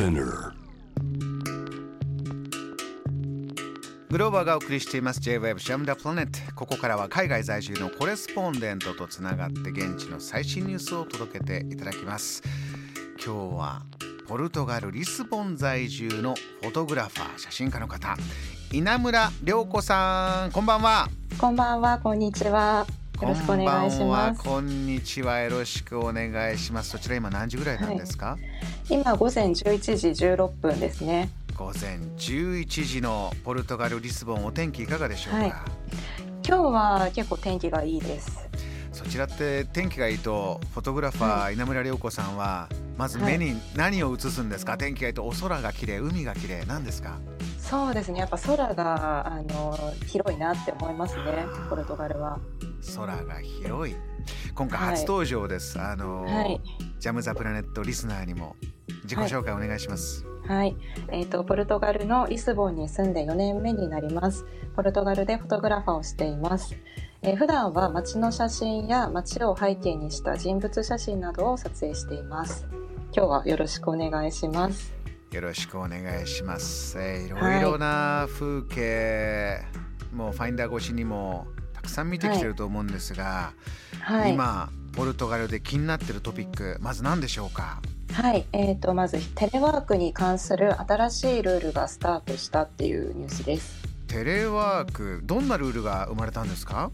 Spinner. グローバーがお送りしています。J-Web シャムダプラネットここからは海外在住のコレスポンデントとつながって現地の最新ニュースを届けていただきます。今日はポルトガルリスボン在住のフォトグラファー写真家の方。稲村涼子さんこんばんは。こんばんは、こんにちは。よろしくお願いします。こんばんはこんにちは。よろしくお願いします。そちら今何時ぐらいなんですか、今午前11時16分ですね。午前11時のポルトガルリスボンお天気いかがでしょうか、はい。今日は結構天気がいいです。そちらって天気がいいとフォトグラファー稲村涼子さんはまず目に何を映すんですか、天気がいいとお空が綺麗海が綺麗なんですか？そうですね。やっぱ空があの広いなって思いますね。ポルトガルは。空が広い今回はい初登場です、あの、はいジャム・ザ・プラネットリスナーにも自己紹介お願いします、はい。えっ、とポルトガルのリスボンに住んで4年目になります。ポルトガルでフォトグラファーをしています。えー普段は街の写真や街を背景にした人物写真などを撮影しています。今日はよろしくお願いします。よろしくお願いします、えーいろいろな風景、もうファインダー越しにもたくさん見てきてると思うんですが、はい。今ポルトガルで気になってるトピックまず何でしょうか？はい、えー、とまずテレワークに関する新しいルールがスタートしたっていうニュースです。テレワークどんなルールが生まれたんですか？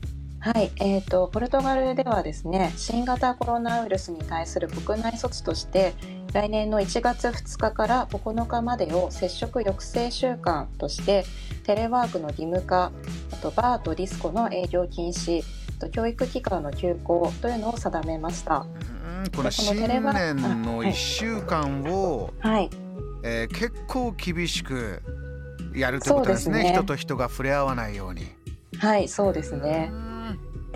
はい、えー、とポルトガルではですね新型コロナウイルスに対する国内措置として来年の1月2日から9日までを接触抑制週間としてテレワークの義務化あとバーとディスコの営業禁止あと教育機関の休校というのを定めました。うんこの新テレワ年のあはい1週間を、はい、えー結構厳しくやるってことですねそうですね人と人が触れ合わないように。はい、そうですね。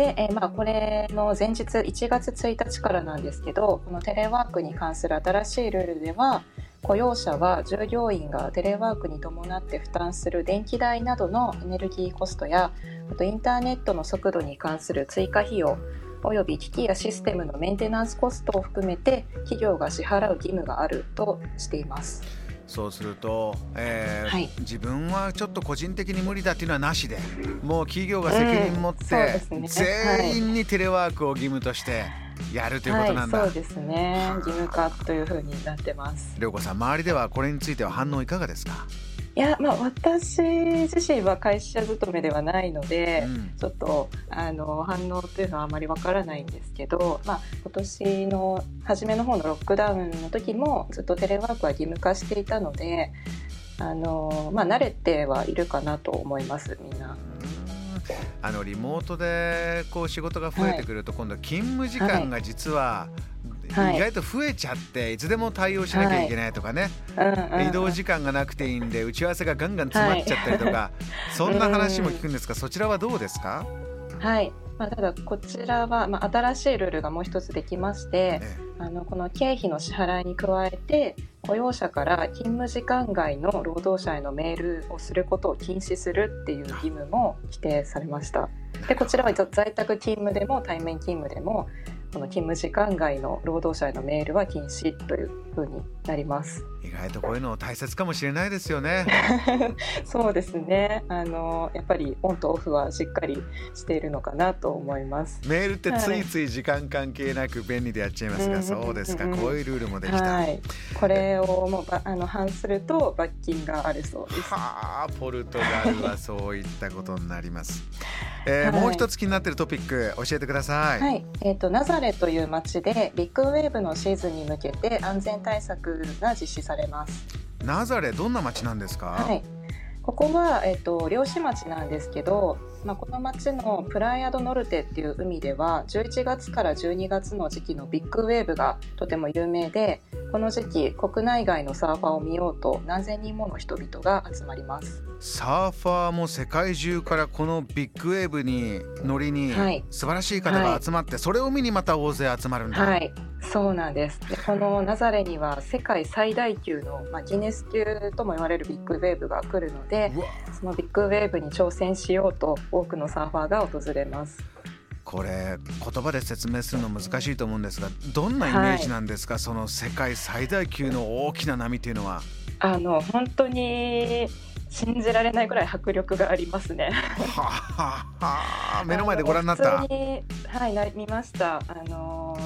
で、えーまあ、これの前日1月1日からなんですけどこのテレワークに関する新しいルールでは雇用者は従業員がテレワークに伴って負担する電気代などのエネルギーコストやあとインターネットの速度に関する追加費用および機器やシステムのメンテナンスコストを含めて企業が支払う義務があるとしています。そうすると、えーはい。自分はちょっと個人的に無理だっていうのはなしでもう企業が責任持っうん。そうでて、すね。全員にテレワークを義務としてやるということなんだ。はい、そうですね。義務化というふうになってます。涼子さん周りではこれについては反応いかがですか、いや、まあ、私自身は会社勤めではないので、うん。ちょっとあの反応というのはあまりわからないんですけど、まあ、今年の初めの方のロックダウンの時もずっとテレワークは義務化していたのであの、まあ、慣れてはいるかなと思いますみんな。あのリモートでこう仕事が増えてくると、今度勤務時間が実は、はい意外と増えちゃっていつでも対応しなきゃいけないとかね、うんうんうん。移動時間がなくていいんで打ち合わせがガンガン詰まっちゃったりとか、そんな話も聞くんですがそちらはどうですか、はい。まあ、ただこちらは、まあ、新しいルールがもう一つできまして、え。あのこの経費の支払いに加えて雇用者から勤務時間外の労働者へのメールをすることを禁止するっていう義務も規定されました。でこちらは在宅勤務でも対面勤務でもこの勤務時間外の労働者へのメールは禁止というふうになります意外とこういうの大切かもしれないですよね。そうですねあのやっぱりオンとオフはしっかりしているのかなと思いますメールってついつい時間関係なく便利でやっちゃいますが、うんそうですかうんこういうルールもできた。はい、これをもうばあの反すると罰金があるそうです。はあポルトガルはそういったことになります。えーはいもう一つ気になってるトピック教えてください。はい、えっ、とナザレという町でビッグウェーブのシーズンに向けて安全対策が実施されます。ナザレどんな町なんですか、はい。ここはえっ、と漁師町なんですけど、まあこの町のプライアドノルテっていう海では11月から12月の時期のビッグウェーブがとても有名で、この時期国内外のサーファーを見ようと何千人もの人々が集まります。サーファーも世界中からこのビッグウェーブに乗りにはい。素晴らしい方が集まって、それを見にまた大勢集まるんだ、はい、そうなんです。でこのナザレには世界最大級の、まあ、ギネス級とも言われるビッグウェーブが来るので、そのビッグウェーブに挑戦しようと多くのサーファーが訪れます。これ言葉で説明するの難しいと思うんですがどんなイメージなんですか、はい、その世界最大級の大きな波というのは。あの本当に信じられないぐらい迫力がありますね。はあ、目の前でご覧になった。はい、な見ました。あの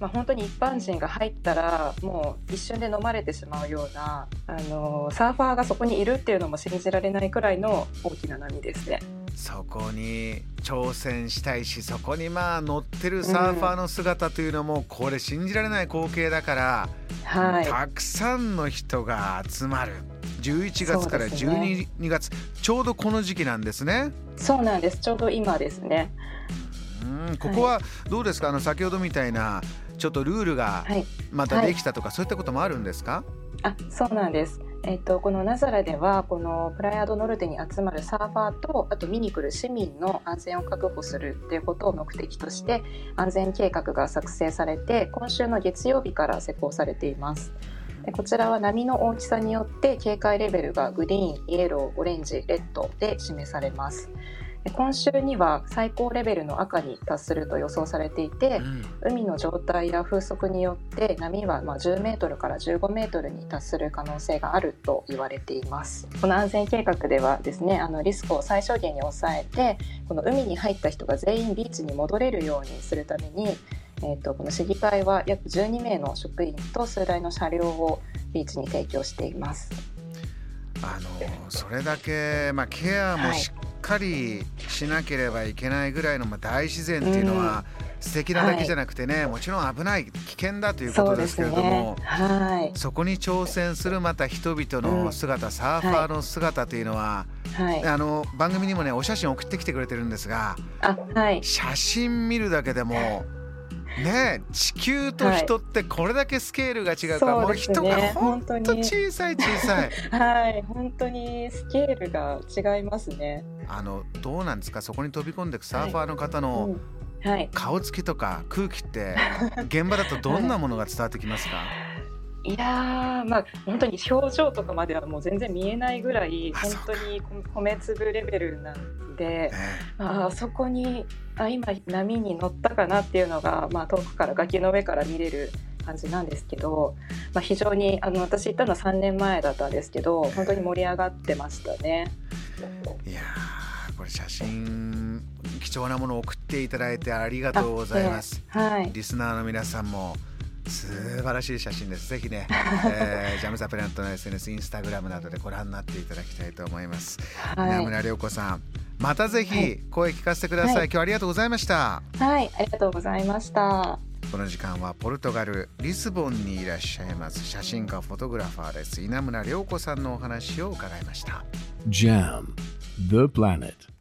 まあ、本当に一般人が入ったらもう一瞬で飲まれてしまうような、あのサーファーがそこにいるっていうのも信じられないくらいの大きな波ですね。そこに挑戦したいしそこにまあ乗ってるサーファーの姿というのも、これ信じられない光景だから、はい、たくさんの人が集まる。11月から12、ね、月ちょうどこの時期なんですね。そうなんです。ちょうど今ですねうんここはどうですか、はい、あの先ほどみたいなちょっとルールがまたできたとか、はい、そういったこともあるんですか？あそうなんです。えっと、このナザラではこのプライアドノルテに集まるサーファーとあと見に来る市民の安全を確保するっていうことを目的として安全計画が作成されて今週の月曜日から施行されています。でこちらは波の大きさによって警戒レベルがグリーン、イエロー、オレンジ、レッドで示されます。今週には最高レベルの赤に達すると予想されていて、うん、海の状態や風速によって波はま10メートルから15メートルに達する可能性があると言われています。この安全計画ではですねあのリスクを最小限に抑えてこの海に入った人が全員ビーチに戻れるようにするためにえーと、この市議会は約12名の職員と数台の車両をビーチに提供しています。あのそれだけ、まあ、ケアもしっかりしなければいけないぐらいの、まあ、大自然っていうのは、素敵なだけじゃなくてね、はい、もちろん危ない危険だということですけれどもそ、ね。はい、そこに挑戦するまた人々の姿、うん、サーファーの姿というのは、はい、あの番組にもねお写真送ってきてくれてるんですが、写真見るだけでもね地球と人ってこれだけスケールが違うから、はい、もう人が本当に小さい小さい。はい本当にスケールが違いますね。あのどうなんですか？そこに飛び込んでいくサーファーの方の、はい。顔つきとか空気って現場だとどんなものが伝わってきますか、いやまあ本当に表情とかまではもう全然見えないぐらい本当に米粒レベルなんで、まあそこにあ今波に乗ったかなっていうのが、まあ、遠くから崖の上から見れる感じなんですけど、まあ、非常にあの私行ったのは3年前だったんですけど本当に盛り上がってましたね。いやこれ写真貴重なものを送っていただいてありがとうございます。はい、リスナーの皆さんも素晴らしい写真です。ぜひね、えー、ジャムザプラネットの SNS、インスタグラムなどでご覧になっていただきたいと思います。はい、稲村涼子さん、またぜひ声聞かせてください、はい、今日はありがとうございました。はいありがとうございました。この時間はポルトガルリスボンにいらっしゃいます写真家フォトグラファーです。稲村涼子さんのお話を伺いました。JAM The Planet